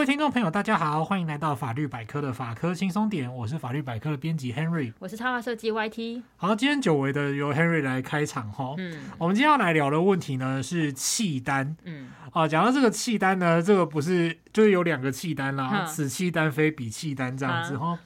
位听众朋友，大家好，欢迎来到法律百科的法科轻松点，我是法律百科的编辑 Henry，我是插画设计 YT。好，今天久违的由 Henry 来开场哈。嗯，我们今天要来聊的问题呢是契丹。嗯，啊，讲到这个契丹呢，这个不是就是有两个契丹啦，此契丹非彼契丹这样子哈，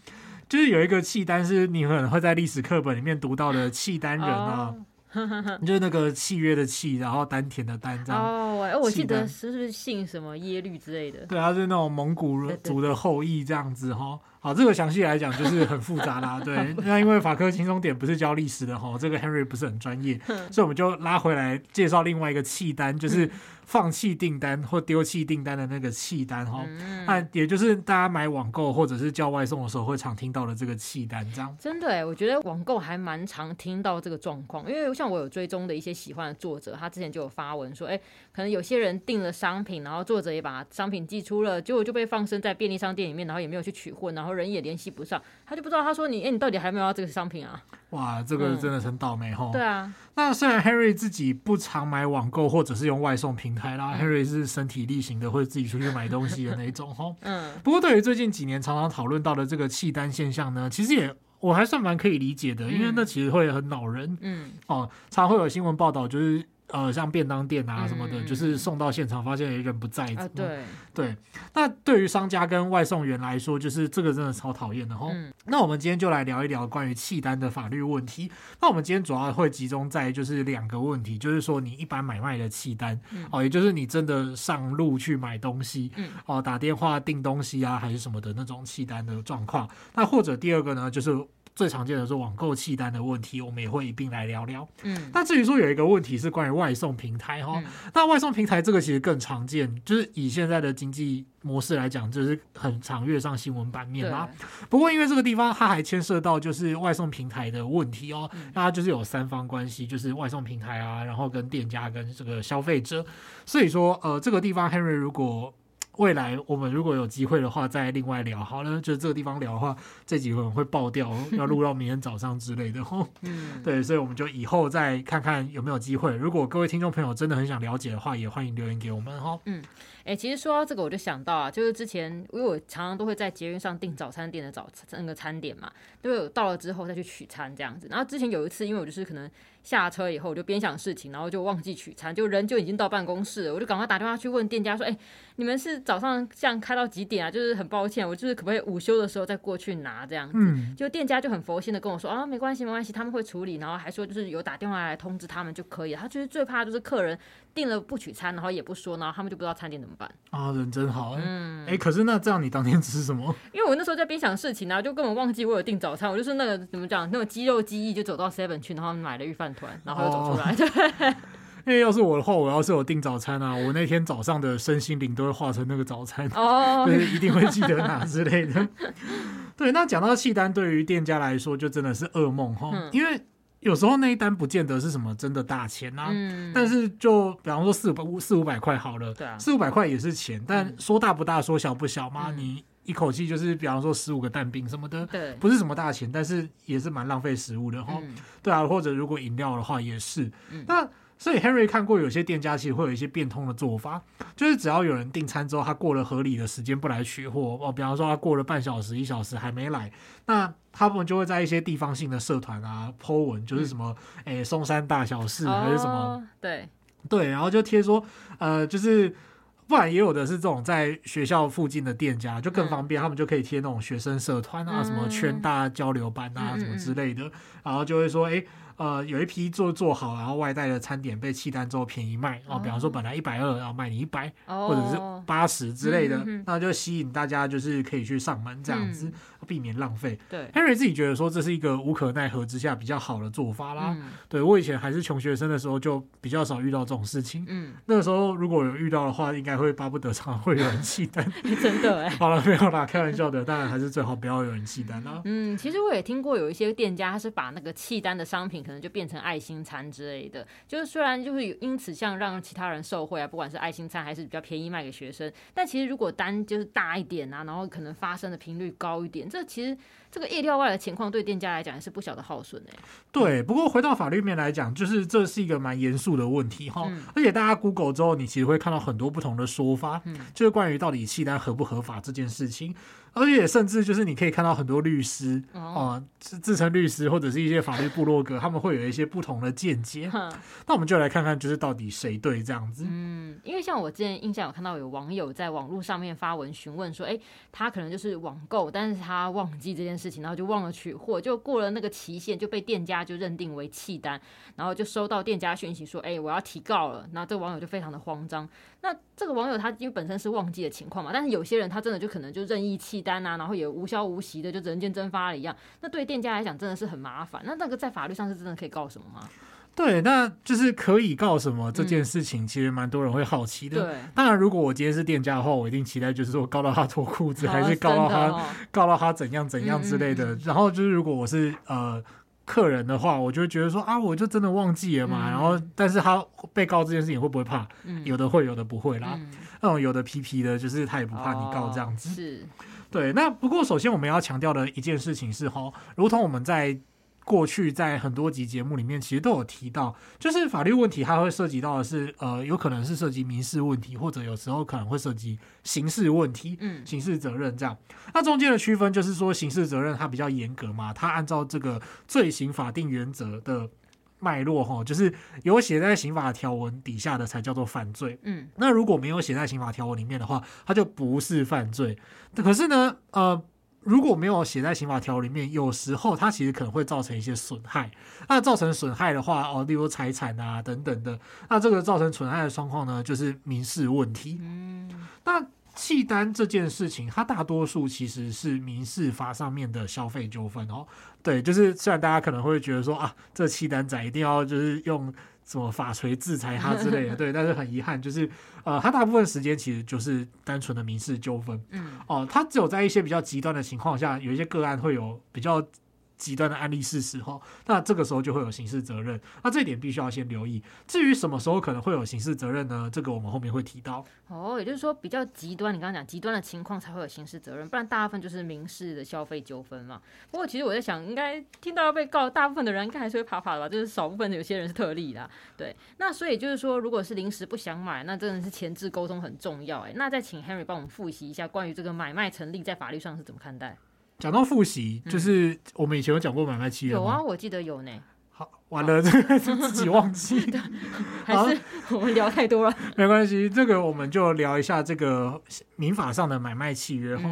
就是有一个契丹是你可能会在历史课本里面读到的契丹人啊。哦 就是那个契约的契，然后丹田的丹，这样。哦，我记得是不是姓什么耶律之类的？对，他是那种蒙古族的后裔这样子哈。好，这个详细来讲就是很复杂啦。对，那因为法科轻松点不是教历史的哈，这个 Henry 不是很专业，所以我们就拉回来介绍另外一个契单，就是。放弃订单或丢弃订单的那个契单哈，那、嗯、也就是大家买网购或者是叫外送的时候会常听到的这个契单，这样。真的哎，我觉得网购还蛮常听到这个状况，因为像我有追踪的一些喜欢的作者，他之前就有发文说，哎，可能有些人订了商品，然后作者也把商品寄出了，结果就被放生在便利商店里面，然后也没有去取货，然后人也联系不上，他就不知道他说你，哎，你到底还没有要这个商品啊？哇，这个真的很倒霉哈、嗯。对啊，那虽然 Henry 自己不常买网购或者是用外送平台啦、嗯、，Henry 是身体力行的，会自己出去买东西的那一种哈。嗯。不过对于最近几年常常讨论到的这个弃单现象呢，其实也我还算蛮可以理解的，因为那其实会很恼人。嗯。哦，常会有新闻报道就是。呃，像便当店啊什么的，嗯、就是送到现场发现人不在。啊、对对，那对于商家跟外送员来说，就是这个真的超讨厌的哈。嗯、那我们今天就来聊一聊关于契单的法律问题。那我们今天主要会集中在就是两个问题，就是说你一般买卖的契单，嗯、哦，也就是你真的上路去买东西，嗯、哦，打电话订东西啊，还是什么的那种契单的状况。那或者第二个呢，就是。最常见的是网购契单的问题，我们也会一并来聊聊。嗯，那至于说有一个问题是关于外送平台哈，嗯、那外送平台这个其实更常见，就是以现在的经济模式来讲，就是很常跃上新闻版面啦。不过因为这个地方它还牵涉到就是外送平台的问题哦，嗯、那它就是有三方关系，就是外送平台啊，然后跟店家跟这个消费者，所以说呃这个地方 Henry 如果。未来我们如果有机会的话，再另外聊好了。就是这个地方聊的话，这几个会爆掉，要录到明天早上之类的。嗯，对，所以我们就以后再看看有没有机会。如果各位听众朋友真的很想了解的话，也欢迎留言给我们哈。嗯，哎、欸，其实说到这个，我就想到啊，就是之前因为我常常都会在捷运上订早餐店的早餐那个餐点嘛，都有到了之后再去取餐这样子。然后之前有一次，因为我就是可能。下车以后，我就边想事情，然后就忘记取餐，就人就已经到办公室了。我就赶快打电话去问店家说：“哎、欸，你们是早上这样开到几点啊？就是很抱歉，我就是可不可以午休的时候再过去拿这样子？”嗯，就店家就很佛心的跟我说：“啊，没关系，没关系，他们会处理。”然后还说就是有打电话来通知他们就可以了。他就是最怕就是客人订了不取餐，然后也不说，然后他们就不知道餐点怎么办啊。人真好，嗯，哎、欸，可是那这样你当天吃什么？因为我那时候在边想事情，然后就根本忘记我有订早餐，我就是那个怎么讲，那种肌肉记忆就走到 Seven 去，然后买了御饭团，然后又走出。哦、对，因为要是我的话，我要是有订早餐啊，我那天早上的身心灵都会化成那个早餐哦，对，一定会记得拿之类的。对，那讲到契单，对于店家来说就真的是噩梦哈，嗯、因为有时候那一单不见得是什么真的大钱啊，嗯、但是就比方说四五百四五百块好了，对啊，四五百块也是钱，但说大不大，说小不小嘛，嗯、你。一口气就是，比方说十五个蛋饼什么的，对，不是什么大钱，但是也是蛮浪费食物的哈。嗯、对啊，或者如果饮料的话也是。嗯、那所以 Henry 看过有些店家其实会有一些变通的做法，就是只要有人订餐之后，他过了合理的时间不来取货哦，比方说他过了半小时、一小时还没来，那他们就会在一些地方性的社团啊 po 文，就是什么诶松山大小事还是什么，哦、对对，然后就贴说呃就是。不然也有的是这种在学校附近的店家，就更方便，他们就可以贴那种学生社团啊，什么圈大交流班啊，什么之类的，然后就会说，哎。呃，有一批做做好，然后外带的餐点被弃单之后便宜卖哦，比方说本来一百二，然后卖你一百，或者是八十之类的，那就吸引大家就是可以去上门这样子，嗯、避免浪费。对，Henry 自己觉得说这是一个无可奈何之下比较好的做法啦。嗯、对，我以前还是穷学生的时候就比较少遇到这种事情。嗯，那个时候如果有遇到的话，应该会巴不得常常会有人弃单。真的哎，好了，没有啦，开玩笑的，当然还是最好不要有人弃单啦。嗯，其实我也听过有一些店家他是把那个弃单的商品。可能就变成爱心餐之类的。就是虽然就是因此像让其他人受惠啊，不管是爱心餐还是比较便宜卖给学生，但其实如果单就是大一点啊，然后可能发生的频率高一点，这其实。这个意料外的情况对店家来讲也是不小的耗损哎。对，不过回到法律面来讲，就是这是一个蛮严肃的问题哈。嗯、而且大家 Google 之后，你其实会看到很多不同的说法，嗯、就是关于到底契单合不合法这件事情。而且甚至就是你可以看到很多律师啊，自自称律师或者是一些法律部落格，他们会有一些不同的见解。那我们就来看看，就是到底谁对这样子。嗯，因为像我之前印象有看到有网友在网络上面发文询问说，哎，他可能就是网购，但是他忘记这件事情，然后就忘了取货，就过了那个期限就被店家就认定为弃单，然后就收到店家讯息说，哎，我要提告了。那这个网友就非常的慌张。那这个网友他因为本身是忘记的情况嘛，但是有些人他真的就可能就任意弃单啊，然后也无消无息的就人间蒸发了一样。那对店家来讲真的是很麻烦。那那个在法律上是真的可以告什么吗？对，那就是可以告什么这件事情，其实蛮多人会好奇的。对，当然如果我今天是店家的话，我一定期待就是说告到他脱裤子，还是告到他、哦、告到他怎样怎样之类的。嗯、然后就是如果我是呃。客人的话，我就会觉得说啊，我就真的忘记了嘛。嗯、然后，但是他被告这件事情会不会怕？嗯、有的会，有的不会啦。嗯、那种有的皮皮的，就是他也不怕你告这样子。哦、是，对。那不过，首先我们要强调的一件事情是哈，如同我们在。过去在很多集节目里面，其实都有提到，就是法律问题，它会涉及到的是，呃，有可能是涉及民事问题，或者有时候可能会涉及刑事问题，嗯，刑事责任这样。那中间的区分就是说，刑事责任它比较严格嘛，它按照这个罪行法定原则的脉络哈，就是有写在刑法条文底下的才叫做犯罪，嗯，那如果没有写在刑法条文里面的话，它就不是犯罪。可是呢，呃。如果没有写在刑法条里面，有时候它其实可能会造成一些损害。那造成损害的话，哦，例如财产啊等等的，那这个造成损害的状况呢，就是民事问题。嗯，那契丹这件事情，它大多数其实是民事法上面的消费纠纷哦。对，就是虽然大家可能会觉得说啊，这契丹仔一定要就是用。什么法锤制裁他之类的，对，但是很遗憾，就是呃，他大部分时间其实就是单纯的民事纠纷，嗯，哦，他只有在一些比较极端的情况下，有一些个案会有比较。极端的案例事实哈，那这个时候就会有刑事责任，那这一点必须要先留意。至于什么时候可能会有刑事责任呢？这个我们后面会提到。哦，也就是说比较极端，你刚刚讲极端的情况才会有刑事责任，不然大部分就是民事的消费纠纷嘛。不过其实我在想，应该听到要被告，大部分的人应该还是会怕怕的吧？就是少部分的有些人是特例啦。对，那所以就是说，如果是临时不想买，那真的是前置沟通很重要。哎，那再请 Henry 帮我们复习一下关于这个买卖成立在法律上是怎么看待？讲到复习，就是我们以前有讲过买卖契约？有啊，我记得有呢。好，完了，这个是 自己忘记的，还是我们聊太多了？没关系，这个我们就聊一下这个民法上的买卖契约哈。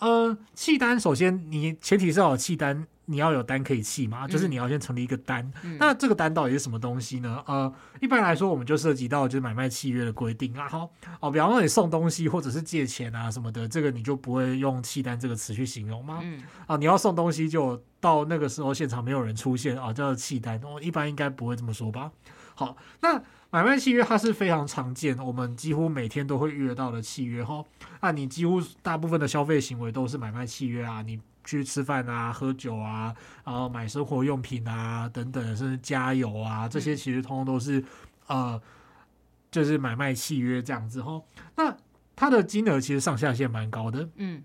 嗯、呃，契单首先你前提是要有契单。你要有单可以弃嘛？就是你要先成立一个单。嗯、那这个单到底是什么东西呢？呃，一般来说，我们就涉及到就是买卖契约的规定啊。好，哦，比方说你送东西或者是借钱啊什么的，这个你就不会用契单这个词去形容吗？嗯。啊，你要送东西就到那个时候现场没有人出现啊，叫契单。哦，一般应该不会这么说吧？好，那买卖契约它是非常常见，我们几乎每天都会遇得到的契约哈。那你几乎大部分的消费行为都是买卖契约啊，你。去吃饭啊，喝酒啊，然后买生活用品啊，等等，甚至加油啊，这些其实通通都是，呃，就是买卖契约这样子哈。那它的金额其实上下限蛮高的，嗯，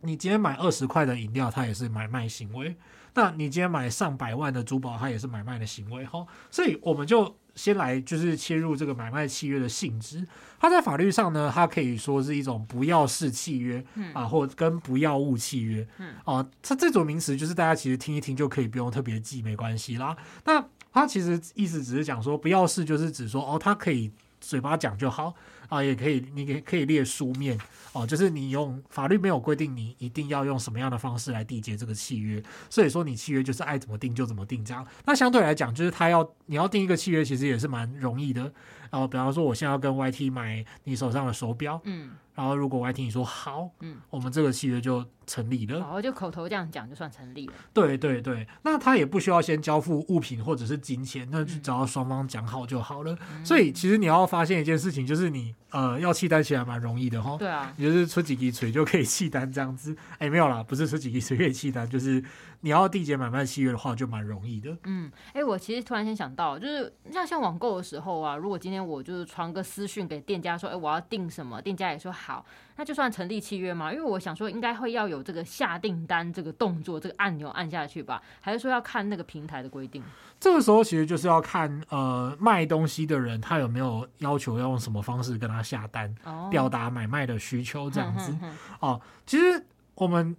你今天买二十块的饮料，它也是买卖行为；那你今天买上百万的珠宝，它也是买卖的行为哈。所以我们就。先来就是切入这个买卖契约的性质，它在法律上呢，它可以说是一种不要式契约，嗯、啊，或跟不要物契约，嗯，啊，它这种名词就是大家其实听一听就可以不用特别记，没关系啦。那它其实意思只是讲说不要式，就是指说哦，它可以嘴巴讲就好。啊，也可以，你也可以列书面哦，就是你用法律没有规定你一定要用什么样的方式来缔结这个契约，所以说你契约就是爱怎么定就怎么定这样。那相对来讲，就是他要你要定一个契约，其实也是蛮容易的。然后比方说，我现在要跟 YT 买你手上的手表，嗯。然后，如果 YT 你说好，嗯，我们这个契约就成立了。好，就口头这样讲就算成立了。对对对，那他也不需要先交付物品或者是金钱，那就只要双方讲好就好了。嗯、所以，其实你要发现一件事情，就是你呃要契单起来蛮容易的哈。对啊，你就是出几滴水就可以契单这样子。哎，没有啦，不是出几滴水可以契单，就是你要缔结买卖契约的话，就蛮容易的。嗯，哎、欸，我其实突然间想到，就是像像网购的时候啊，如果今天我就是传个私讯给店家说，哎、欸，我要订什么，店家也说好，那就算成立契约嘛？因为我想说，应该会要有这个下订单这个动作，这个按钮按下去吧？还是说要看那个平台的规定？这个时候其实就是要看呃卖东西的人他有没有要求要用什么方式跟他下单，哦、表达买卖的需求这样子。哦，其实我们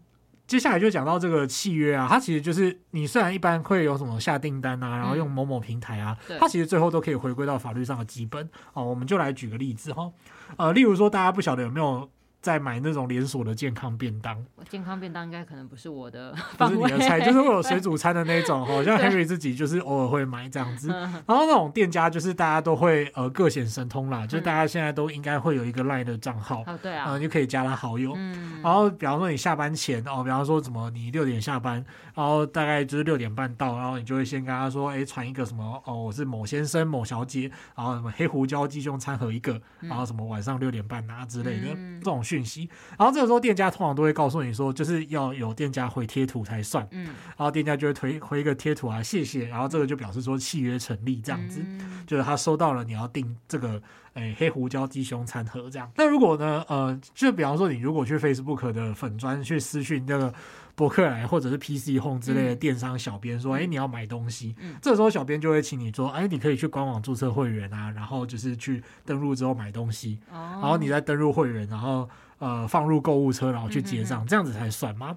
接下来就讲到这个契约啊，它其实就是你虽然一般会有什么下订单啊，然后用某某平台啊，嗯、它其实最后都可以回归到法律上的基本。哦，我们就来举个例子哈，呃，例如说大家不晓得有没有。在买那种连锁的健康便当，健康便当应该可能不是我的，不是你的菜，就是会有水煮餐的那种，好像 Henry 自己就是偶尔会买这样子。然后那种店家就是大家都会呃各显神通啦，就是大家现在都应该会有一个 LINE 的账号，对啊，嗯，就可以加他好友。然后比方说你下班前哦，比方说什么你六点下班，然后大概就是六点半到，然后你就会先跟他说，哎，传一个什么哦，我是某先生某小姐，然后什么黑胡椒鸡胸餐盒一个，然后什么晚上六点半啊之类的这种讯息，然后。这个时候，店家通常都会告诉你说，就是要有店家回贴图才算。嗯，然后店家就会推回一个贴图啊，谢谢。然后这个就表示说契约成立，这样子，嗯、就是他收到了你要订这个，诶，黑胡椒鸡胸餐盒这样。那如果呢，呃，就比方说你如果去 Facebook 的粉砖去私讯那个博客来或者是 PC Home 之类的电商小编说，哎、嗯，你要买东西，嗯、这时候小编就会请你说，哎，你可以去官网注册会员啊，然后就是去登录之后买东西，哦、然后你再登入会员，然后。呃，放入购物车，然后去结账，嗯、哼哼这样子才算吗？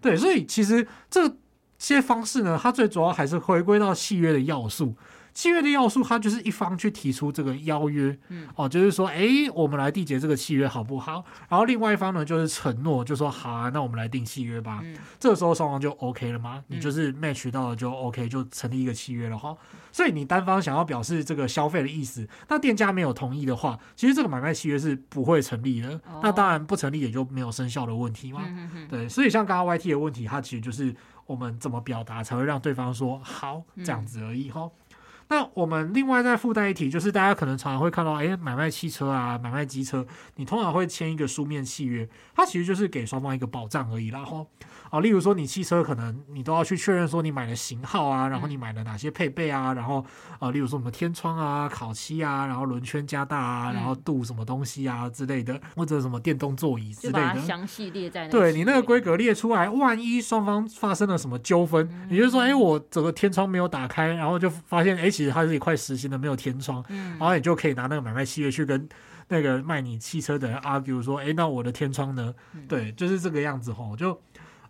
对，所以其实这些方式呢，它最主要还是回归到契约的要素。契约的要素，它就是一方去提出这个邀约，嗯，哦，就是说，哎，我们来缔结这个契约好不好？然后另外一方呢，就是承诺，就说好啊，那我们来订契约吧。嗯，这个时候双方就 OK 了吗？你就是 match 到了就 OK，就成立一个契约了哈。所以你单方想要表示这个消费的意思，那店家没有同意的话，其实这个买卖契约是不会成立的。哦，那当然不成立也就没有生效的问题嘛。嗯哼哼对，所以像刚刚 YT 的问题，它其实就是我们怎么表达才会让对方说好这样子而已哈。嗯那我们另外再附带一提，就是大家可能常常会看到，哎，买卖汽车啊，买卖机车，你通常会签一个书面契约，它其实就是给双方一个保障而已，然后。啊，例如说你汽车可能你都要去确认说你买的型号啊，然后你买了哪些配备啊，然后啊，例如说什么天窗啊、烤漆啊，然后轮圈加大啊，然后镀什么东西啊之类的，或者什么电动座椅之类的，详细列在那。对你那个规格列出来，万一双方发生了什么纠纷，也就是说，哎，我整个天窗没有打开，然后就发现，哎，其实它是一块实心的，没有天窗，然后你就可以拿那个买卖契约去跟那个卖你汽车的人 argue 说，哎，那我的天窗呢？对，就是这个样子吼，就。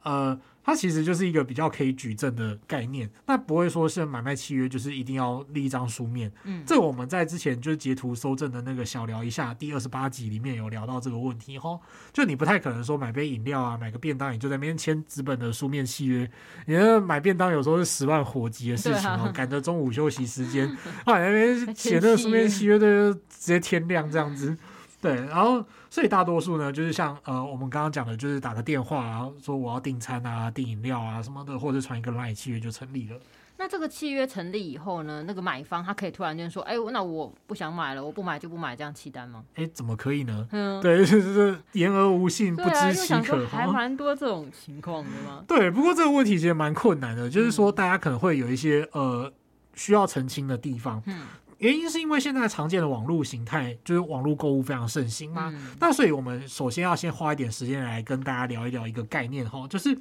呃，它其实就是一个比较可以举证的概念，那不会说是买卖契约就是一定要立一张书面。嗯，这我们在之前就是截图搜证的那个小聊一下第二十八集里面有聊到这个问题哈，就你不太可能说买杯饮料啊，买个便当你就在那边签纸本的书面契约，你那买便当有时候是十万火急的事情哦，赶着中午休息时间，啊，那边写那个书面契约的直接天亮这样子。对，然后所以大多数呢，就是像呃我们刚刚讲的，就是打个电话，然后说我要订餐啊、订饮料啊什么的，或者传一个 LINE 契约就成立了。那这个契约成立以后呢，那个买方他可以突然间说，哎，那我不想买了，我不买就不买，这样契单吗？哎，怎么可以呢？嗯，对，就是言而无信，不知其可，还蛮多这种情况的吗？对，不过这个问题其实蛮困难的，就是说大家可能会有一些呃需要澄清的地方。嗯。原因是因为现在常见的网络形态就是网络购物非常盛行嘛，嗯、那所以我们首先要先花一点时间来跟大家聊一聊一个概念哈，就是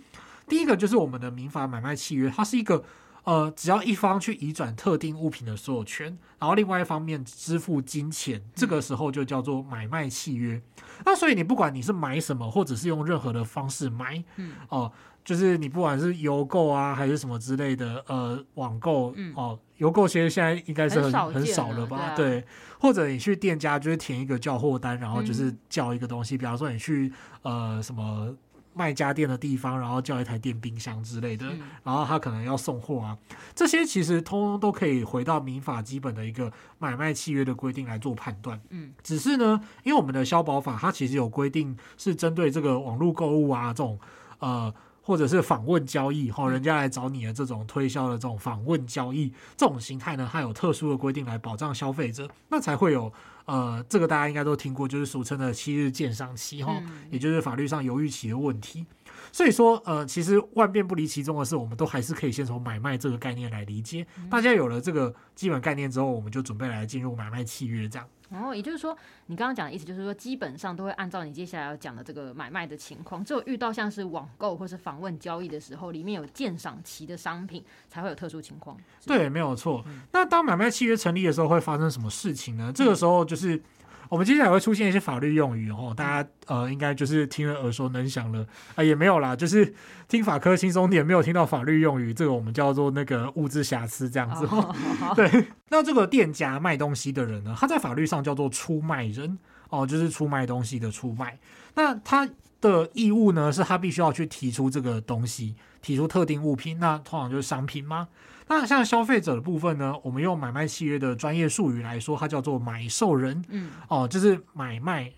第一个就是我们的民法买卖契约，它是一个呃只要一方去移转特定物品的所有权，然后另外一方面支付金钱，这个时候就叫做买卖契约。那所以你不管你是买什么，或者是用任何的方式买，嗯哦。呃就是你不管是邮购啊，还是什么之类的，呃，网购、嗯、哦，邮购其实现在应该是很很少，很少了吧？对，啊、对，或者你去店家就是填一个叫货单，然后就是叫一个东西，嗯、比方说你去呃什么卖家电的地方，然后叫一台电冰箱之类的，嗯、然后他可能要送货啊，这些其实通通都可以回到民法基本的一个买卖契约的规定来做判断。嗯，只是呢，因为我们的消保法它其实有规定是针对这个网络购物啊这种呃。或者是访问交易，哈，人家来找你的这种推销的这种访问交易这种形态呢，它有特殊的规定来保障消费者，那才会有呃，这个大家应该都听过，就是俗称的七日鉴赏期，哈，也就是法律上犹豫期的问题。所以说，呃，其实万变不离其宗的是，我们都还是可以先从买卖这个概念来理解。大家有了这个基本概念之后，我们就准备来进入买卖契约这样。然后、哦、也就是说，你刚刚讲的意思就是说，基本上都会按照你接下来要讲的这个买卖的情况，只有遇到像是网购或是访问交易的时候，里面有鉴赏期的商品，才会有特殊情况。对，没有错。嗯、那当买卖契约成立的时候，会发生什么事情呢？这个时候就是。我们接下来会出现一些法律用语哦，大家呃应该就是听了耳熟能详了啊，也没有啦，就是听法科轻松点，没有听到法律用语，这个我们叫做那个物质瑕疵这样子。哦、对，那这个店家卖东西的人呢，他在法律上叫做出卖人哦，就是出卖东西的出卖。那他的义务呢，是他必须要去提出这个东西，提出特定物品，那通常就是商品吗？那像消费者的部分呢，我们用买卖契约的专业术语来说，它叫做买受人。嗯，哦，就是买卖，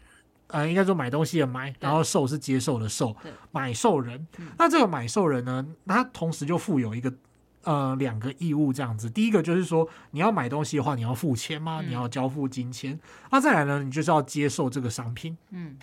呃，应该说买东西的买，然后受是接受的受，对买受人。嗯、那这个买受人呢，它同时就负有一个呃两个义务，这样子。第一个就是说，你要买东西的话，你要付钱吗？嗯、你要交付金钱。那再来呢，你就是要接受这个商品。嗯。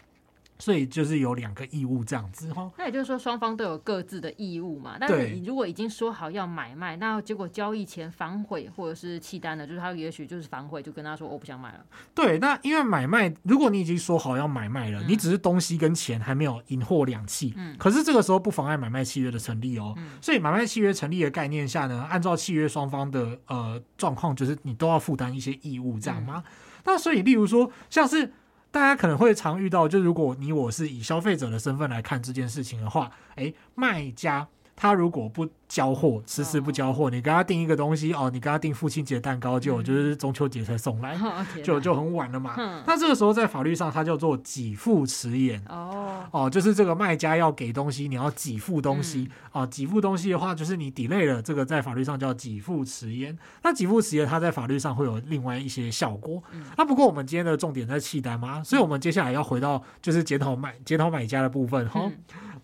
所以就是有两个义务这样子哈，那也就是说双方都有各自的义务嘛。但是你如果已经说好要买卖，那结果交易前反悔或者是弃单了，就是他也许就是反悔，就跟他说我不想买了。对，那因为买卖，如果你已经说好要买卖了，嗯、你只是东西跟钱还没有银货两讫，嗯，可是这个时候不妨碍买卖契约的成立哦。嗯、所以买卖契约成立的概念下呢，按照契约双方的呃状况，就是你都要负担一些义务，这样吗？嗯、那所以例如说像是。大家可能会常遇到，就如果你我是以消费者的身份来看这件事情的话，诶，卖家他如果不交货，迟迟不交货，oh. 你跟他订一个东西哦，你跟他订父亲节蛋糕，就就是中秋节才送来，oh. 就就很晚了嘛。Hmm. 那这个时候在法律上，它叫做给付迟延。哦，oh. 哦，就是这个卖家要给东西，你要给付东西。Mm. 哦，给付东西的话，就是你 delay 了，这个在法律上叫给付迟延。那给付迟延，它在法律上会有另外一些效果。Mm. 那不过我们今天的重点在契单嘛，所以我们接下来要回到就是检讨买检讨买家的部分哈。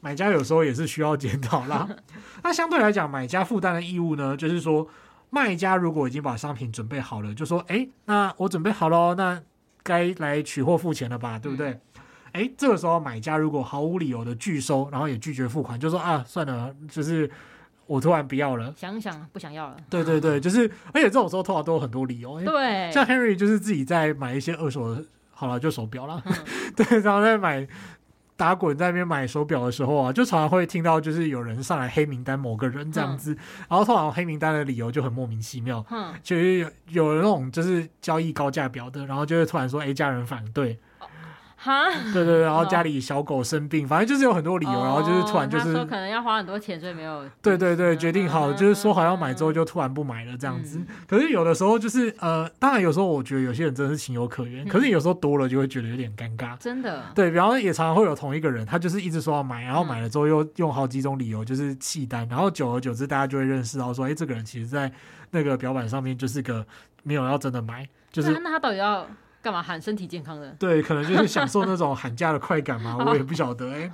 Mm. 买家有时候也是需要检讨啦。那相对来讲，买家负担的义务呢，就是说，卖家如果已经把商品准备好了，就说，哎、欸，那我准备好了，那该来取货付钱了吧，对不对？哎、这个时候买家如果毫无理由的拒收，然后也拒绝付款，就说啊，算了，就是我突然不要了，想想不想要了。对对对，就是，而且这种时候通常都有很多理由。欸、对，像 Henry 就是自己在买一些二手的，好了，就手表了，嗯、对，然后再买。打滚在那边买手表的时候啊，就常常会听到就是有人上来黑名单某个人这样子，嗯、然后通常黑名单的理由就很莫名其妙，嗯，就是有有那种就是交易高价表的，然后就会突然说哎，家人反对。哈，对对，然后家里小狗生病，反正就是有很多理由，然后就是突然就是说可能要花很多钱，所以没有。对对对，决定好就是说好要买之后就突然不买了这样子。可是有的时候就是呃，当然有时候我觉得有些人真的是情有可原，可是有时候多了就会觉得有点尴尬。真的。对，然后也常常会有同一个人，他就是一直说要买，然后买了之后又用好几种理由就是弃单，然后久而久之大家就会认识到说，哎，这个人其实在那个表板上面就是个没有要真的买，就是那他到底要？干嘛喊身体健康的？对，可能就是 享受那种喊价的快感嘛，我也不晓得哎。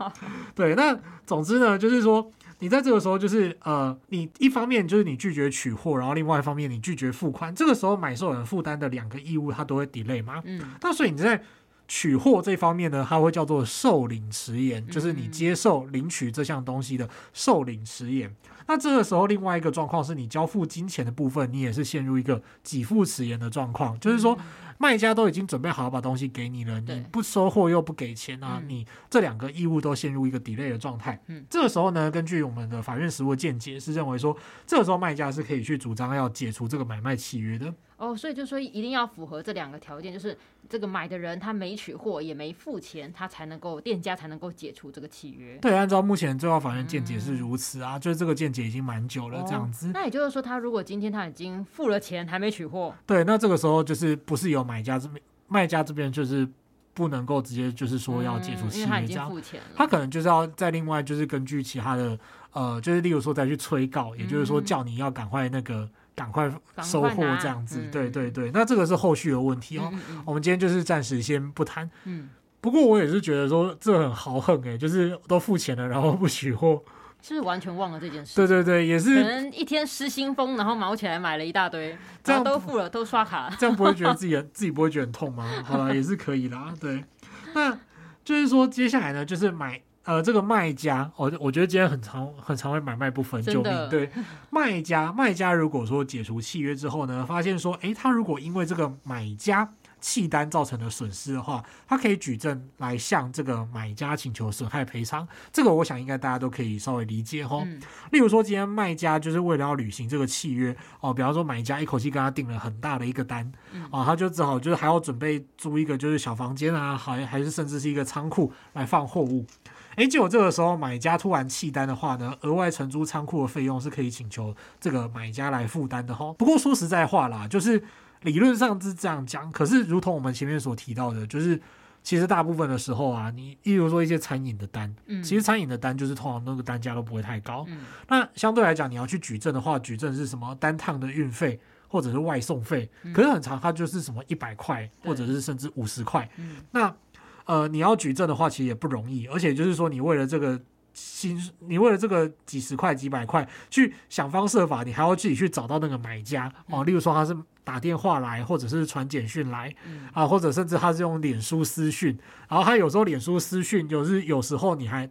对，那总之呢，就是说你在这个时候，就是呃，你一方面就是你拒绝取货，然后另外一方面你拒绝付款，这个时候买受人负担的两个义务，它都会 delay 嘛。嗯。那所以你在取货这方面呢，它会叫做受领迟延，就是你接受领取这项东西的受领迟延。那这个时候，另外一个状况是你交付金钱的部分，你也是陷入一个给付迟延的状况，就是说。卖家都已经准备好把东西给你了，你不收货又不给钱啊，你这两个义务都陷入一个 delay 的状态。嗯，这个时候呢，根据我们的法院实务见解是认为说，这个时候卖家是可以去主张要解除这个买卖契约的。哦，所以就说一定要符合这两个条件，就是这个买的人他没取货也没付钱，他才能够店家才能够解除这个契约。对，按照目前最高法院见解是如此啊，嗯、就是这个见解已经蛮久了这样子。哦、那也就是说，他如果今天他已经付了钱还没取货，对，那这个时候就是不是由买家这边卖家这边就是不能够直接就是说要解除契约，已经付钱了，他可能就是要再另外就是根据其他的呃，就是例如说再去催告，也就是说叫你要赶快那个。赶快收货这样子，嗯、对对对，那这个是后续的问题哦。我们今天就是暂时先不谈。嗯，不过我也是觉得说这很豪横哎，就是都付钱了，然后不取货，是不是完全忘了这件事？对对对，也是可能一天失心疯，然后毛起来买了一大堆，这样都付了，都刷卡了，这样不会觉得 自己自己不会觉得很痛吗？好了，也是可以啦。对，那就是说接下来呢，就是买。呃，这个卖家，我我觉得今天很常很常会买卖不分，救命！对，卖家卖家如果说解除契约之后呢，发现说，诶，他如果因为这个买家。弃单造成的损失的话，他可以举证来向这个买家请求损害赔偿。这个我想应该大家都可以稍微理解哈。嗯、例如说，今天卖家就是为了要履行这个契约哦，比方说买家一口气跟他订了很大的一个单，嗯、哦，他就只好就是还要准备租一个就是小房间啊，还还是甚至是一个仓库来放货物。诶，结果这个时候买家突然弃单的话呢，额外承租仓库的费用是可以请求这个买家来负担的哈。不过说实在话啦，就是。理论上是这样讲，可是如同我们前面所提到的，就是其实大部分的时候啊，你例如说一些餐饮的单，嗯，其实餐饮的单就是通常那个单价都不会太高，嗯，那相对来讲，你要去举证的话，举证是什么单趟的运费或者是外送费，嗯，可是很常它就是什么一百块或者是甚至五十块，嗯，那呃你要举证的话，其实也不容易，而且就是说你为了这个。薪，你为了这个几十块、几百块，去想方设法，你还要自己去找到那个买家哦。例如说他是打电话来，或者是传简讯来，啊，或者甚至他是用脸书私讯，然后他有时候脸书私讯，就是有时候你还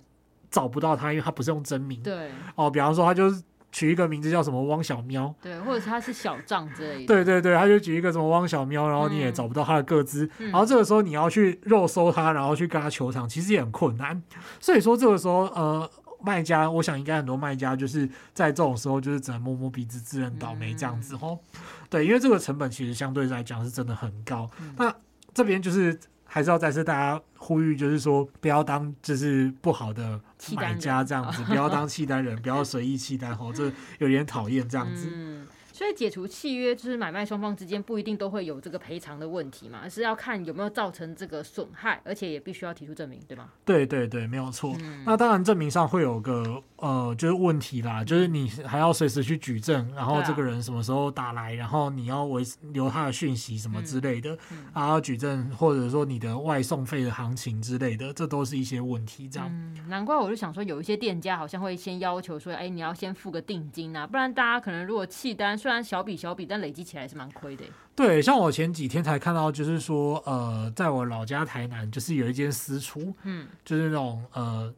找不到他，因为他不是用真名。对。哦，比方说他就是。取一个名字叫什么汪小喵，对，或者是他是小账之类的，对对对，他就举一个什么汪小喵，然后你也找不到他的个资，嗯、然后这个时候你要去肉搜他，然后去跟他求偿，其实也很困难。所以说这个时候，呃，卖家，我想应该很多卖家就是在这种时候就是只能摸摸鼻子，自认倒霉这样子吼。嗯、对，因为这个成本其实相对来讲是真的很高。嗯、那这边就是。还是要再次大家呼吁，就是说不要当就是不好的买家这样子，不要当契丹人，不要随意契丹吼，这有点讨厌这样子。嗯所以解除契约就是买卖双方之间不一定都会有这个赔偿的问题嘛，而是要看有没有造成这个损害，而且也必须要提出证明，对吗？对对对，没有错。嗯、那当然证明上会有个呃，就是问题啦，就是你还要随时去举证，然后这个人什么时候打来，然后你要维留他的讯息什么之类的，嗯嗯、然后举证或者说你的外送费的行情之类的，这都是一些问题。这样、嗯，难怪我就想说，有一些店家好像会先要求说，哎，你要先付个定金啊，不然大家可能如果弃单。虽然小笔小笔，但累积起来是蛮亏的。对，像我前几天才看到，就是说，呃，在我老家台南，就是有一间私厨，嗯，就是那种呃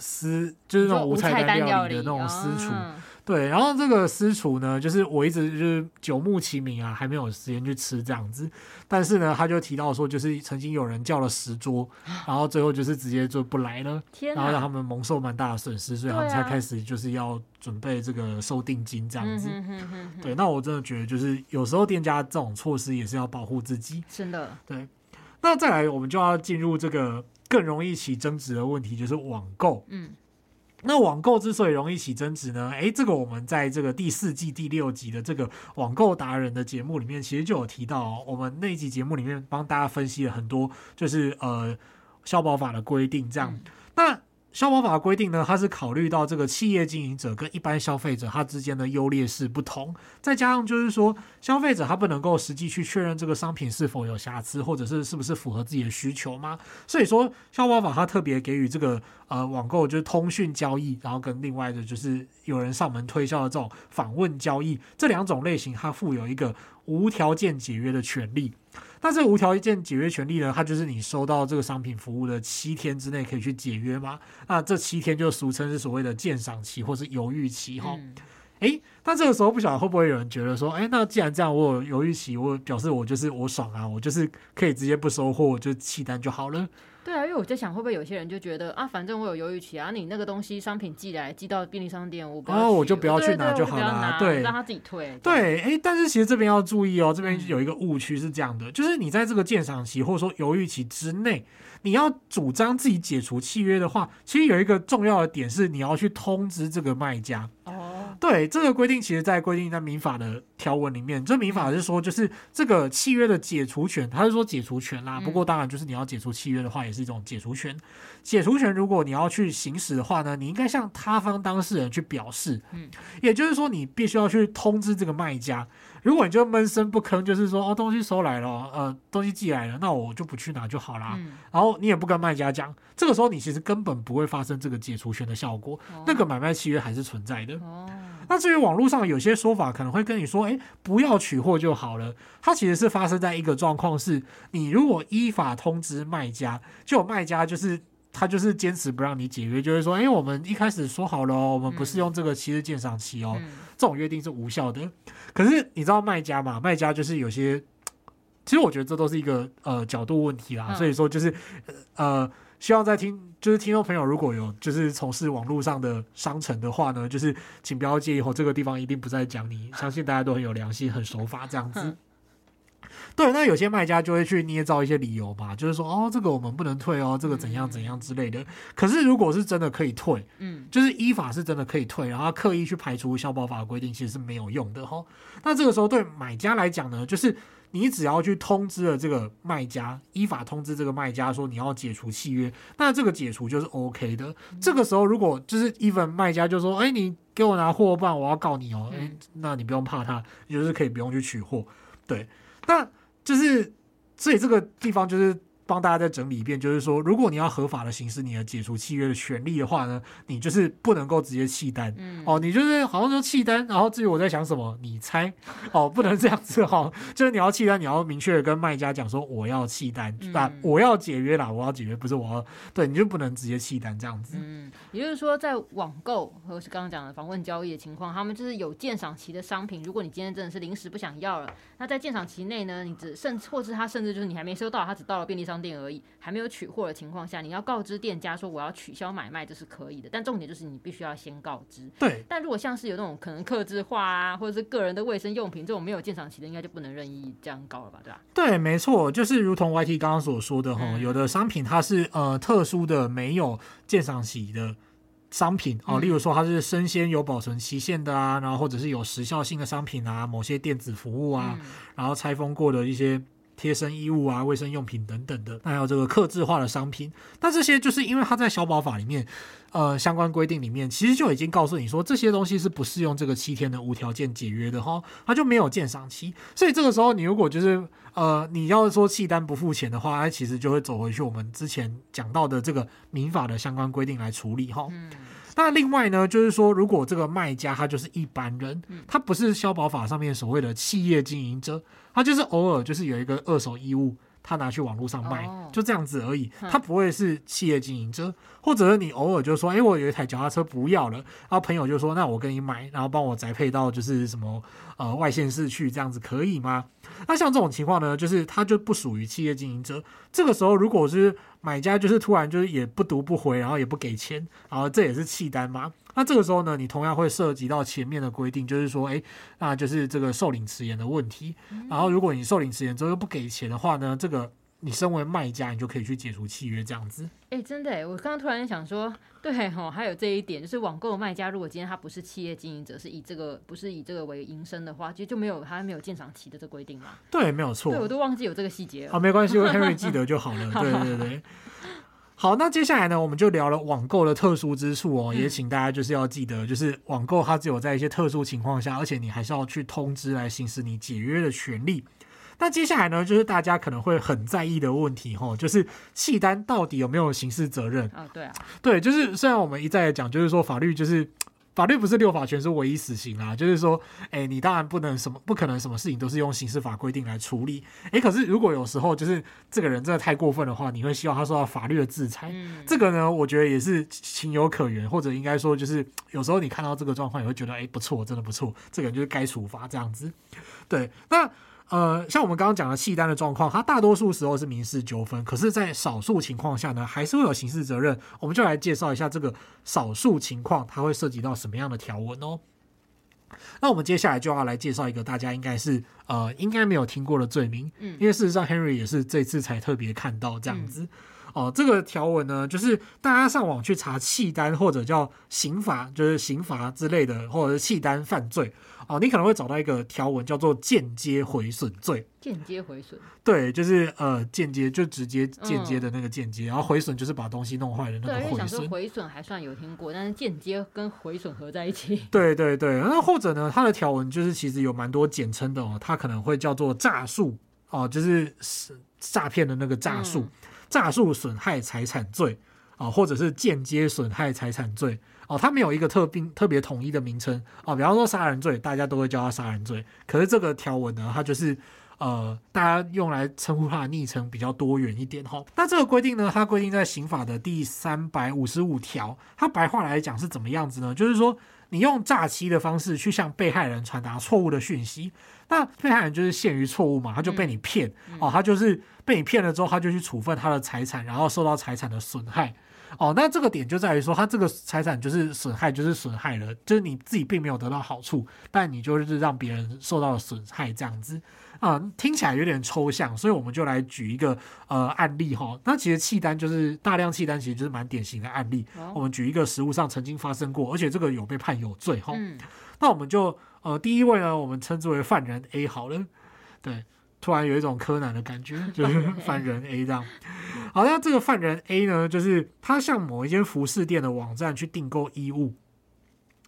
私，就是那种无菜单料理的那种私厨。哦对，然后这个私厨呢，就是我一直就是久慕其名啊，还没有时间去吃这样子。但是呢，他就提到说，就是曾经有人叫了十桌，然后最后就是直接就不来了，然后让他们蒙受蛮大的损失，所以他们才开始就是要准备这个收定金这样子。对，那我真的觉得就是有时候店家这种措施也是要保护自己。真的。对。那再来，我们就要进入这个更容易起争执的问题，就是网购。嗯。那网购之所以容易起争执呢？诶，这个我们在这个第四季第六集的这个网购达人的节目里面，其实就有提到哦。我们那一集节目里面帮大家分析了很多，就是呃，消保法的规定这样。嗯、那消保法规定呢，它是考虑到这个企业经营者跟一般消费者他之间的优劣势不同，再加上就是说消费者他不能够实际去确认这个商品是否有瑕疵，或者是是不是符合自己的需求吗？所以说消保法它特别给予这个呃网购就是通讯交易，然后跟另外的就是有人上门推销的这种访问交易这两种类型，它附有一个无条件解约的权利。那这个无条件解约权利呢？它就是你收到这个商品服务的七天之内可以去解约吗？那这七天就俗称是所谓的鉴赏期或是犹豫期哈。哎、嗯，那这个时候不晓得会不会有人觉得说，哎，那既然这样，我有犹豫期，我表示我就是我爽啊，我就是可以直接不收货就弃单就好了。对啊，因为我在想，会不会有些人就觉得啊，反正我有犹豫期啊，你那个东西商品寄来寄到便利商店，我不要，我就不要去拿就好了，对，让他自己退。对，哎，但是其实这边要注意哦，这边有一个误区是这样的，就是你在这个鉴赏期或者说犹豫期之内，你要主张自己解除契约的话，其实有一个重要的点是你要去通知这个卖家。对，这个规定，其实在规定在民法的条文里面，这民法是说，就是这个契约的解除权，他是说解除权啦。不过当然，就是你要解除契约的话，也是一种解除权。解除权，如果你要去行使的话呢，你应该向他方当事人去表示。嗯，也就是说，你必须要去通知这个卖家。如果你就闷声不吭，就是说哦，东西收来了，呃，东西寄来了，那我就不去拿就好啦。嗯、然后你也不跟卖家讲，这个时候你其实根本不会发生这个解除权的效果，哦、那个买卖契约还是存在的。哦、那至于网络上有些说法可能会跟你说，哎，不要取货就好了。它其实是发生在一个状况是，你如果依法通知卖家，就有卖家就是他就是坚持不让你解约，就是说，哎、欸，我们一开始说好了，我们不是用这个七日鉴赏期哦，嗯、这种约定是无效的。可是你知道卖家嘛？卖家就是有些，其实我觉得这都是一个呃角度问题啦。嗯、所以说就是呃，希望在听就是听众朋友如果有就是从事网络上的商城的话呢，就是请不要介意哦，这个地方一定不再讲你，相信大家都很有良心、很守法这样子。嗯对，那有些卖家就会去捏造一些理由吧，就是说，哦，这个我们不能退哦，这个怎样怎样之类的。可是如果是真的可以退，嗯，就是依法是真的可以退，然后刻意去排除消保法的规定，其实是没有用的哈。那这个时候对买家来讲呢，就是你只要去通知了这个卖家，依法通知这个卖家说你要解除契约，那这个解除就是 OK 的。这个时候如果就是 even 卖家就说，哎，你给我拿货，不然我要告你哦，哎，那你不用怕他，你就是可以不用去取货，对，那。就是，所以这个地方就是。帮大家再整理一遍，就是说，如果你要合法的行使你的解除契约的权利的话呢，你就是不能够直接弃单。嗯，哦，你就是好像说弃单，然后至于我在想什么，你猜？哦，不能这样子哈、哦，就是你要弃单，你要明确的跟卖家讲说我要弃单，那、嗯、我要解约啦，我要解约，不是我要，对，你就不能直接弃单这样子。嗯，也就是说，在网购或是刚刚讲的访问交易的情况，他们就是有鉴赏期的商品，如果你今天真的是临时不想要了，那在鉴赏期内呢，你只甚至或是他甚至就是你还没收到，他只到了便利商店而已，还没有取货的情况下，你要告知店家说我要取消买卖，这是可以的。但重点就是你必须要先告知。对。但如果像是有那种可能客制化啊，或者是个人的卫生用品这种没有鉴赏期的，应该就不能任意这样搞了吧？对吧？对，没错，就是如同 YT 刚刚所说的哈，嗯、有的商品它是呃特殊的没有鉴赏期的商品哦，嗯、例如说它是生鲜有保存期限的啊，然后或者是有时效性的商品啊，某些电子服务啊，嗯、然后拆封过的一些。贴身衣物啊、卫生用品等等的，那还有这个客制化的商品，那这些就是因为它在消保法里面，呃，相关规定里面其实就已经告诉你说，这些东西是不适用这个七天的无条件解约的哈，它就没有鉴赏期，所以这个时候你如果就是呃，你要说弃单不付钱的话，它其实就会走回去我们之前讲到的这个民法的相关规定来处理哈。嗯那另外呢，就是说，如果这个卖家他就是一般人，他不是消保法上面所谓的企业经营者，他就是偶尔就是有一个二手衣物，他拿去网络上卖，就这样子而已，他不会是企业经营者，或者是你偶尔就说，哎，我有一台脚踏车不要了，然后朋友就说，那我跟你买，然后帮我宅配到就是什么呃外县市去，这样子可以吗？那像这种情况呢，就是他就不属于企业经营者，这个时候如果是。买家就是突然就是也不读不回，然后也不给钱，然后这也是弃单吗？那这个时候呢，你同样会涉及到前面的规定，就是说，哎，那就是这个受领迟延的问题。然后如果你受领迟延之后又不给钱的话呢，这个。你身为卖家，你就可以去解除契约这样子。哎、欸，真的哎，我刚刚突然想说，对哦，还有这一点，就是网购卖家如果今天他不是企业经营者，是以这个不是以这个为营生的话，其实就没有他没有鉴赏期的这规定嘛。对，没有错。对，我都忘记有这个细节了。好，没关系，我 Henry 记得就好了。对 对对。好，那接下来呢，我们就聊了网购的特殊之处哦，也请大家就是要记得，就是网购它只有在一些特殊情况下，而且你还是要去通知来行使你解约的权利。那接下来呢，就是大家可能会很在意的问题哦，就是契单到底有没有刑事责任？啊，对啊，对，就是虽然我们一再讲，就是说法律就是法律不是六法全书唯一死刑啊，就是说，哎，你当然不能什么不可能什么事情都是用刑事法规定来处理，哎，可是如果有时候就是这个人真的太过分的话，你会希望他受到法律的制裁，嗯、这个呢，我觉得也是情有可原，或者应该说就是有时候你看到这个状况，也会觉得哎不错，真的不错，这个人就是该处罚这样子，对，那。呃，像我们刚刚讲的契丹的状况，它大多数时候是民事纠纷，可是，在少数情况下呢，还是会有刑事责任。我们就来介绍一下这个少数情况，它会涉及到什么样的条文哦。那我们接下来就要来介绍一个大家应该是呃应该没有听过的罪名，嗯，因为事实上 Henry 也是这次才特别看到这样子。嗯哦，这个条文呢，就是大家上网去查契丹或者叫刑法，就是刑罚之类的，或者是契丹犯罪哦，你可能会找到一个条文叫做间接毁损罪。间接毁损？对，就是呃间接就直接间接的那个间接，嗯、然后毁损就是把东西弄坏的那个毁损。对，想说毁损还算有听过，但是间接跟毁损合在一起。对对对，那或者呢，它的条文就是其实有蛮多简称的哦，它可能会叫做诈术哦，就是诈骗的那个诈术。嗯诈术损害财产罪啊，或者是间接损害财产罪哦，它没有一个特定特别统一的名称啊。比方说杀人罪，大家都会叫它杀人罪。可是这个条文呢，它就是呃，大家用来称呼它的昵称比较多元一点哈。那这个规定呢，它规定在刑法的第三百五十五条。它白话来讲是怎么样子呢？就是说，你用诈欺的方式去向被害人传达错误的讯息，那被害人就是陷于错误嘛，他就被你骗、嗯、哦，他就是被你骗了之后，他就去处分他的财产，然后受到财产的损害。哦，那这个点就在于说，他这个财产就是损害，就是损害了，就是你自己并没有得到好处，但你就是让别人受到了损害这样子啊、呃，听起来有点抽象，所以我们就来举一个呃案例哈。那其实契丹就是大量契丹，其实就是蛮典型的案例。哦、我们举一个实物上曾经发生过，而且这个有被判有罪哈。嗯、那我们就呃第一位呢，我们称之为犯人 A 好了，对。突然有一种柯南的感觉，就是犯人 A 这样。好，那这个犯人 A 呢，就是他向某一间服饰店的网站去订购衣物，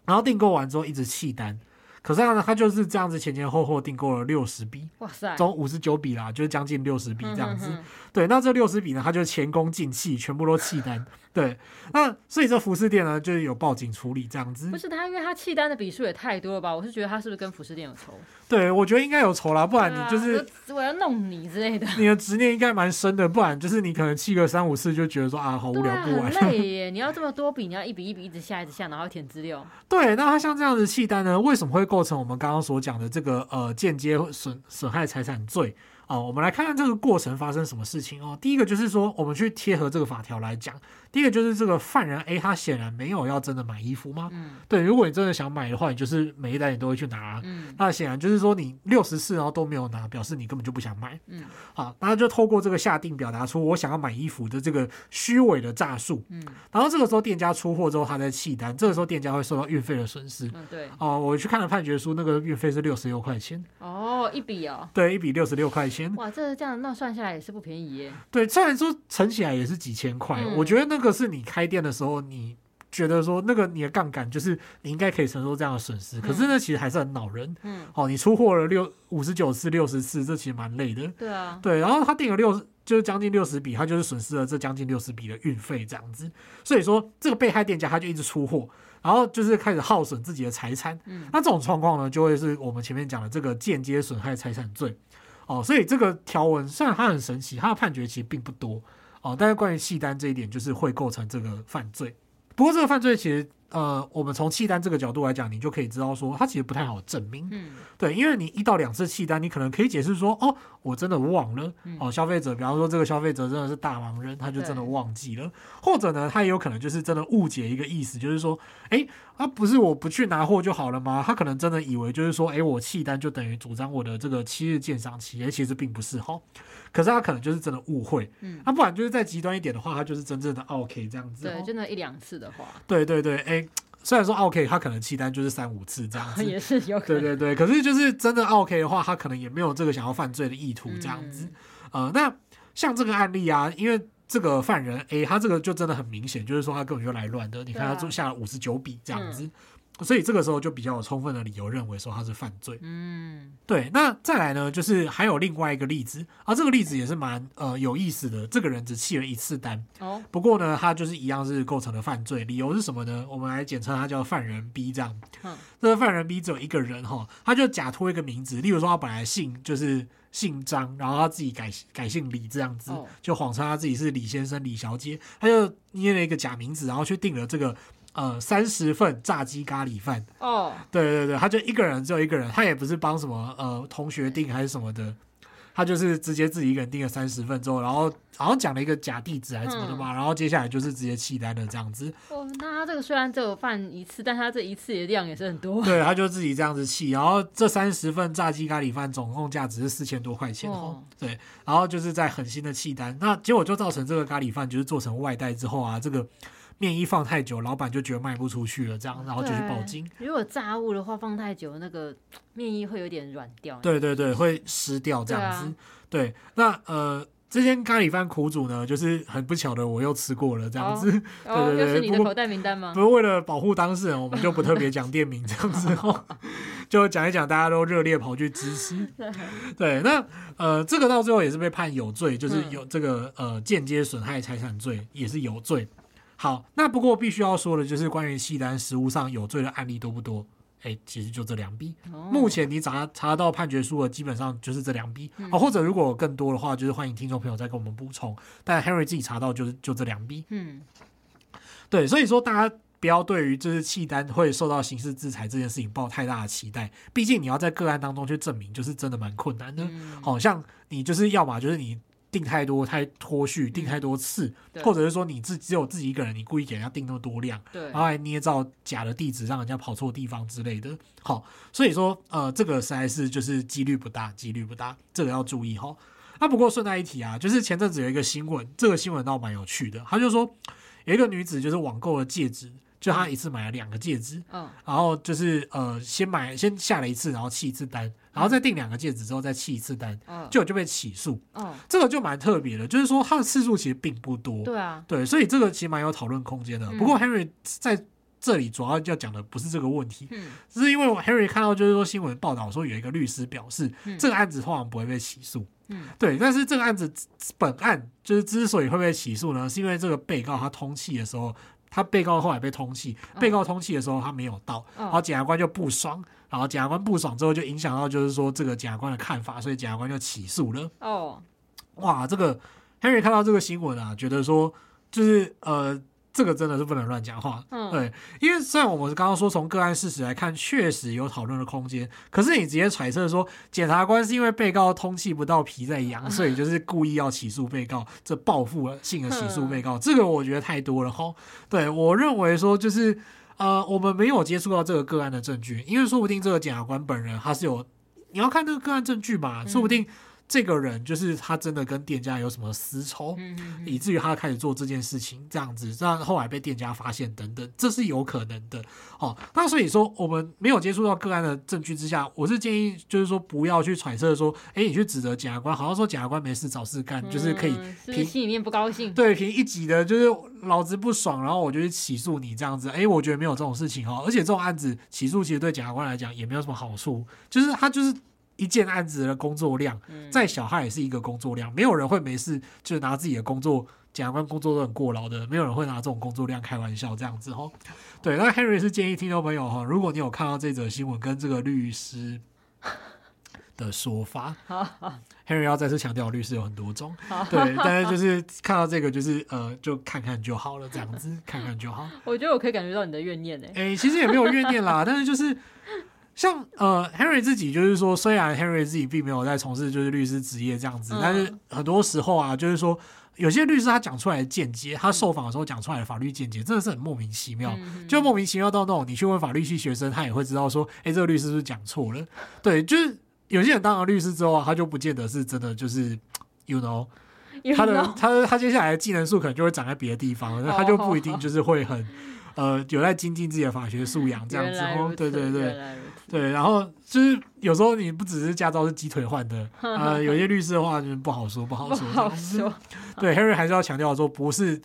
然后订购完之后一直弃单。可是呢，他就是这样子前前后后订购了六十笔，哇塞，总五十九笔啦，就是将近六十笔这样子。对，那这六十笔呢，他就前功尽弃，全部都弃单。对，那所以这服饰店呢，就是有报警处理这样子。不是他，因为他弃单的笔数也太多了吧？我是觉得他是不是跟服饰店有仇？对，我觉得应该有仇啦，不然你就是、啊、我，要弄你之类的。你的执念应该蛮深的，不然就是你可能弃个三五次就觉得说啊，好无聊，不玩。很累耶，你要这么多笔，你要一笔一笔一直下，一直下，然后填资料。对，那他像这样子弃单呢，为什么会构成我们刚刚所讲的这个呃间接损损害财产罪？哦，我们来看看这个过程发生什么事情哦。第一个就是说，我们去贴合这个法条来讲。第一个就是这个犯人 A，他显然没有要真的买衣服吗？嗯，对。如果你真的想买的话，你就是每一单你都会去拿。嗯，那显然就是说你六十次然后都没有拿，表示你根本就不想买。嗯，好，那就透过这个下定表达出我想要买衣服的这个虚伪的诈术。嗯，然后这个时候店家出货之后，他在弃单，这个时候店家会受到运费的损失。嗯，对。哦，我去看了判决书，那个运费是六十六块钱。哦，一笔哦。对，一笔六十六块钱。哇，这这样那算下来也是不便宜耶。对，虽然说乘起来也是几千块，嗯，我觉得那个。这个是你开店的时候，你觉得说那个你的杠杆就是你应该可以承受这样的损失，可是呢，其实还是很恼人。嗯，哦，你出货了六五十九次、六十次，这其实蛮累的。对啊，对，然后他定了六十，就是将近六十笔，他就是损失了这将近六十笔的运费这样子。所以说，这个被害店家他就一直出货，然后就是开始耗损自己的财产。嗯，那这种状况呢，就会是我们前面讲的这个间接损害财产罪。哦，所以这个条文虽然它很神奇，它的判决其实并不多。哦，但是关于弃单这一点，就是会构成这个犯罪。不过这个犯罪其实，呃，我们从契单这个角度来讲，你就可以知道说，它其实不太好证明。嗯，对，因为你一到两次契单，你可能可以解释说，哦，我真的忘了。哦，消费者，比方说这个消费者真的是大忙人，他就真的忘记了。或者呢，他也有可能就是真的误解一个意思，就是说，哎，啊，不是我不去拿货就好了吗？他可能真的以为就是说，哎，我契单就等于主张我的这个七日鉴赏期，其实并不是哈。可是他可能就是真的误会，嗯，那不然就是再极端一点的话，他就是真正的 OK 这样子。对，就那一两次的话。对对对，哎，虽然说 OK，他可能弃单就是三五次这样子，也是有可能。对对对，可是就是真的 OK 的话，他可能也没有这个想要犯罪的意图这样子。嗯、呃，那像这个案例啊，因为这个犯人 A，他这个就真的很明显，就是说他根本就来乱的。你看他就下了五十九笔这样子。所以这个时候就比较有充分的理由认为说他是犯罪。嗯，对。那再来呢，就是还有另外一个例子啊，这个例子也是蛮呃有意思的。这个人只弃了一次单，哦，不过呢，他就是一样是构成了犯罪。理由是什么呢？我们来简称他叫犯人 B 这样。嗯，这个犯人 B 只有一个人哈，他就假托一个名字，例如说他本来姓就是姓张，然后他自己改改姓李这样子，就谎称他自己是李先生、李小姐，他就捏了一个假名字，然后去订了这个。呃，三十份炸鸡咖喱饭哦，oh. 对对对，他就一个人，只有一个人，他也不是帮什么呃同学订还是什么的，他就是直接自己一个人订了三十份之后，然后好像讲了一个假地址还是什么的嘛，嗯、然后接下来就是直接弃单了这样子。哦，oh, 那他这个虽然只有饭一次，但他这一次的量也是很多。对，他就自己这样子弃，然后这三十份炸鸡咖喱饭总共价值是四千多块钱哦。Oh. 对，然后就是在狠心的弃单，那结果就造成这个咖喱饭就是做成外带之后啊，这个。面衣放太久，老板就觉得卖不出去了，这样，然后就去报警。如果炸物的话，放太久，那个面衣会有点软掉。对对对，会湿掉这样子。对，那呃，这间咖喱饭苦主呢，就是很不巧的，我又吃过了这样子。哦、对对对，又是你的口袋名单吗？不是为了保护当事人，我们就不特别讲店名这样子哦，就讲一讲，大家都热烈跑去支持。对，那呃，这个到最后也是被判有罪，就是有这个呃间接损害财产罪也是有罪。好，那不过必须要说的就是关于契丹实务上有罪的案例多不多？哎，其实就这两笔。目前你查查到判决书的，基本上就是这两笔。哦，或者如果有更多的话，就是欢迎听众朋友再跟我们补充。但 Henry 自己查到就是就这两笔。嗯，对，所以说大家不要对于就是契丹会受到刑事制裁这件事情抱太大的期待。毕竟你要在个案当中去证明，就是真的蛮困难的。好像你就是要么就是你。订太多太脱序，订太多次，嗯、或者是说你自只有自己一个人，你故意给人家订那么多量，对然后还捏造假的地址，让人家跑错地方之类的。好，所以说呃，这个实在是就是几率不大，几率不大，这个要注意哈。那不过顺带一提啊，就是前阵子有一个新闻，这个新闻倒蛮有趣的，他就说有一个女子就是网购了戒指。就他一次买了两个戒指，嗯，然后就是呃，先买先下了一次，然后弃一次单，然后再订两个戒指之后再弃一次单，嗯，就就被起诉，嗯，这个就蛮特别的，就是说他的次数其实并不多，对啊，对，所以这个其实蛮有讨论空间的。不过 Henry 在这里主要要讲的不是这个问题，嗯，只是因为 Henry 看到就是说新闻报道说有一个律师表示，这个案子通常不会被起诉，嗯，对，但是这个案子本案就是之所以会被起诉呢，是因为这个被告他通气的时候。他被告后来被通气，被告通气的时候他没有到，然后检察官就不爽，然后检察官不爽之后就影响到就是说这个检察官的看法，所以检察官就起诉了。哦，哇，这个 Henry 看到这个新闻啊，觉得说就是呃。这个真的是不能乱讲话，嗯，对，因为虽然我们刚刚说从个案事实来看，确实有讨论的空间，可是你直接揣测说检察官是因为被告通气不到皮在痒，所以就是故意要起诉被告，这报复性的起诉被告，这个我觉得太多了哈。对，我认为说就是呃，我们没有接触到这个个案的证据，因为说不定这个检察官本人他是有，你要看这个个案证据嘛，说不定。这个人就是他真的跟店家有什么私仇，以至于他开始做这件事情，这样子，让后来被店家发现等等，这是有可能的。哦，那所以说我们没有接触到个案的证据之下，我是建议就是说不要去揣测说，哎，你去指责检察官，好像说检察官没事找事干，嗯、就是可以凭心里面不高兴，对，凭一己的就是老子不爽，然后我就去起诉你这样子。哎，我觉得没有这种事情哦，而且这种案子起诉其实对检察官来讲也没有什么好处，就是他就是。一件案子的工作量，再小他也是一个工作量。没有人会没事就拿自己的工作，检察官工作都很过劳的，没有人会拿这种工作量开玩笑这样子哦。对，那 Henry 是建议听众朋友哈，如果你有看到这则新闻跟这个律师的说法，Henry 要再次强调，律师有很多种，对，但是就是看到这个就是呃，就看看就好了，这样子看看就好。我觉得我可以感觉到你的怨念诶，哎，其实也没有怨念啦，但是就是。像呃，Henry 自己就是说，虽然 Henry 自己并没有在从事就是律师职业这样子，嗯、但是很多时候啊，就是说有些律师他讲出来的见解，他受访的时候讲出来的法律见解，真的是很莫名其妙，嗯、就莫名其妙到那种你去问法律系学生，他也会知道说，哎、欸，这个律师是不是讲错了？对，就是有些人当了律师之后啊，他就不见得是真的，就是 you know，他的他他接下来的技能树可能就会长在别的地方，他就不一定就是会很呃有在精进自己的法学素养 这样子哦，对对对。对，然后就是有时候你不只是驾照是鸡腿换的，呃，有些律师的话就是不好说，不好说。不好说。对，Harry 还是要强调说，不是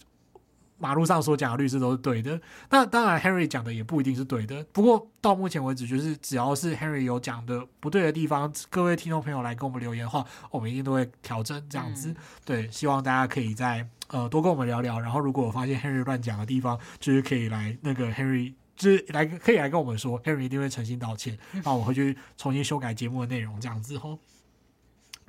马路上所讲的律师都是对的。那当然，Henry 讲的也不一定是对的。不过到目前为止，就是只要是 Henry 有讲的不对的地方，各位听众朋友来跟我们留言的话，我们一定都会调整这样子。嗯、对，希望大家可以在呃多跟我们聊聊。然后，如果我发现 Henry 乱讲的地方，就是可以来那个 Henry。就是来可以来跟我们说，Henry 一定会诚心道歉，然后我会去重新修改节目的内容，这样子吼。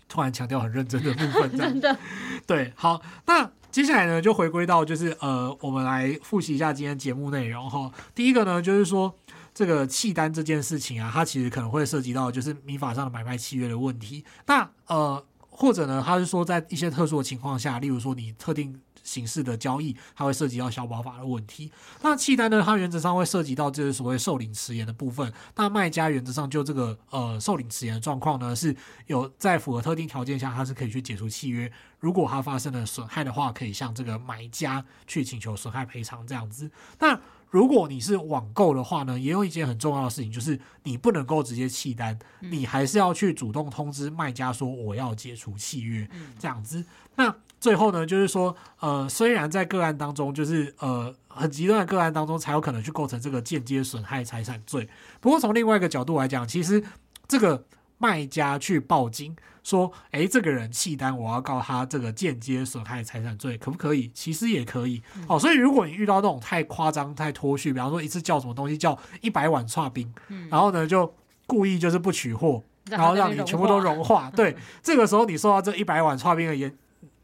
突然强调很认真的部分，真的对。好，那接下来呢，就回归到就是呃，我们来复习一下今天节目内容哈。第一个呢，就是说这个契丹这件事情啊，它其实可能会涉及到就是民法上的买卖契约的问题。那呃，或者呢，他是说在一些特殊的情况下，例如说你特定。形式的交易，它会涉及到消保法的问题。那契单呢，它原则上会涉及到就是所谓受领迟延的部分。那卖家原则上就这个呃受领迟延的状况呢，是有在符合特定条件下，它是可以去解除契约。如果它发生了损害的话，可以向这个买家去请求损害赔偿这样子。那如果你是网购的话呢，也有一件很重要的事情，就是你不能够直接契单，你还是要去主动通知卖家说我要解除契约这样子。那最后呢，就是说，呃，虽然在个案当中，就是呃很极端的个案当中，才有可能去构成这个间接损害财产罪。不过从另外一个角度来讲，其实这个卖家去报警，说，哎，这个人弃单，我要告他这个间接损害财产罪，可不可以？其实也可以。哦，所以如果你遇到那种太夸张、太脱序，比方说一次叫什么东西叫一百碗剉冰，然后呢就故意就是不取货，然后让你全部都融化。对，这个时候你受到这一百碗剉冰的营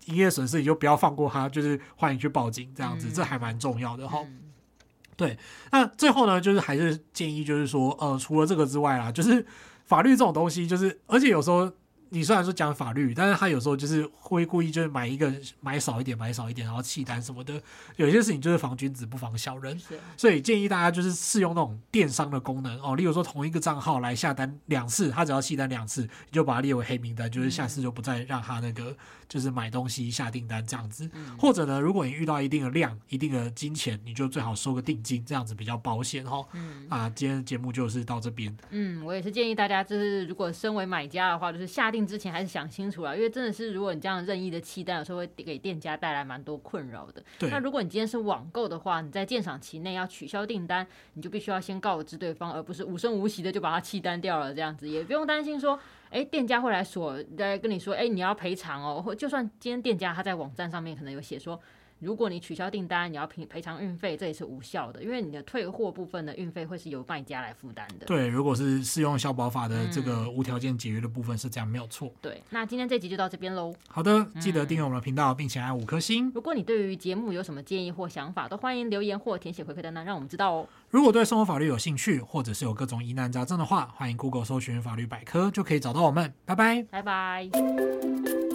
营业损失，你就不要放过他，就是欢迎去报警，这样子，这还蛮重要的哈。对，那最后呢，就是还是建议，就是说，呃，除了这个之外啦，就是。法律这种东西，就是而且有时候你虽然说讲法律，但是他有时候就是会故意就是买一个买少一点，买少一点，然后弃单什么的。有些事情就是防君子不防小人，所以建议大家就是试用那种电商的功能哦，例如说同一个账号来下单两次，他只要弃单两次，你就把它列为黑名单，就是下次就不再让他那个。就是买东西下订单这样子，或者呢，如果你遇到一定的量、一定的金钱，你就最好收个定金，这样子比较保险哈。嗯啊，今天的节目就是到这边。嗯，我也是建议大家，就是如果身为买家的话，就是下定之前还是想清楚了，因为真的是如果你这样任意的弃单，有时候会给店家带来蛮多困扰的。对。那如果你今天是网购的话，你在鉴赏期内要取消订单，你就必须要先告知对方，而不是无声无息的就把它弃单掉了，这样子也不用担心说。哎，店家会来锁，来跟你说，哎，你要赔偿哦。或就算今天店家他在网站上面可能有写说。如果你取消订单，你要赔赔偿运费，这也是无效的，因为你的退货部分的运费会是由卖家来负担的。对，如果是适用消保法的这个无条件解约的部分是这样，没有错。对，那今天这集就到这边喽。好的，记得订阅我们的频道，并且按五颗星。如果你对于节目有什么建议或想法，都欢迎留言或填写回馈单单，让我们知道哦。如果对生活法律有兴趣，或者是有各种疑难杂症的话，欢迎 Google 搜寻法律百科，就可以找到我们。拜拜，拜拜。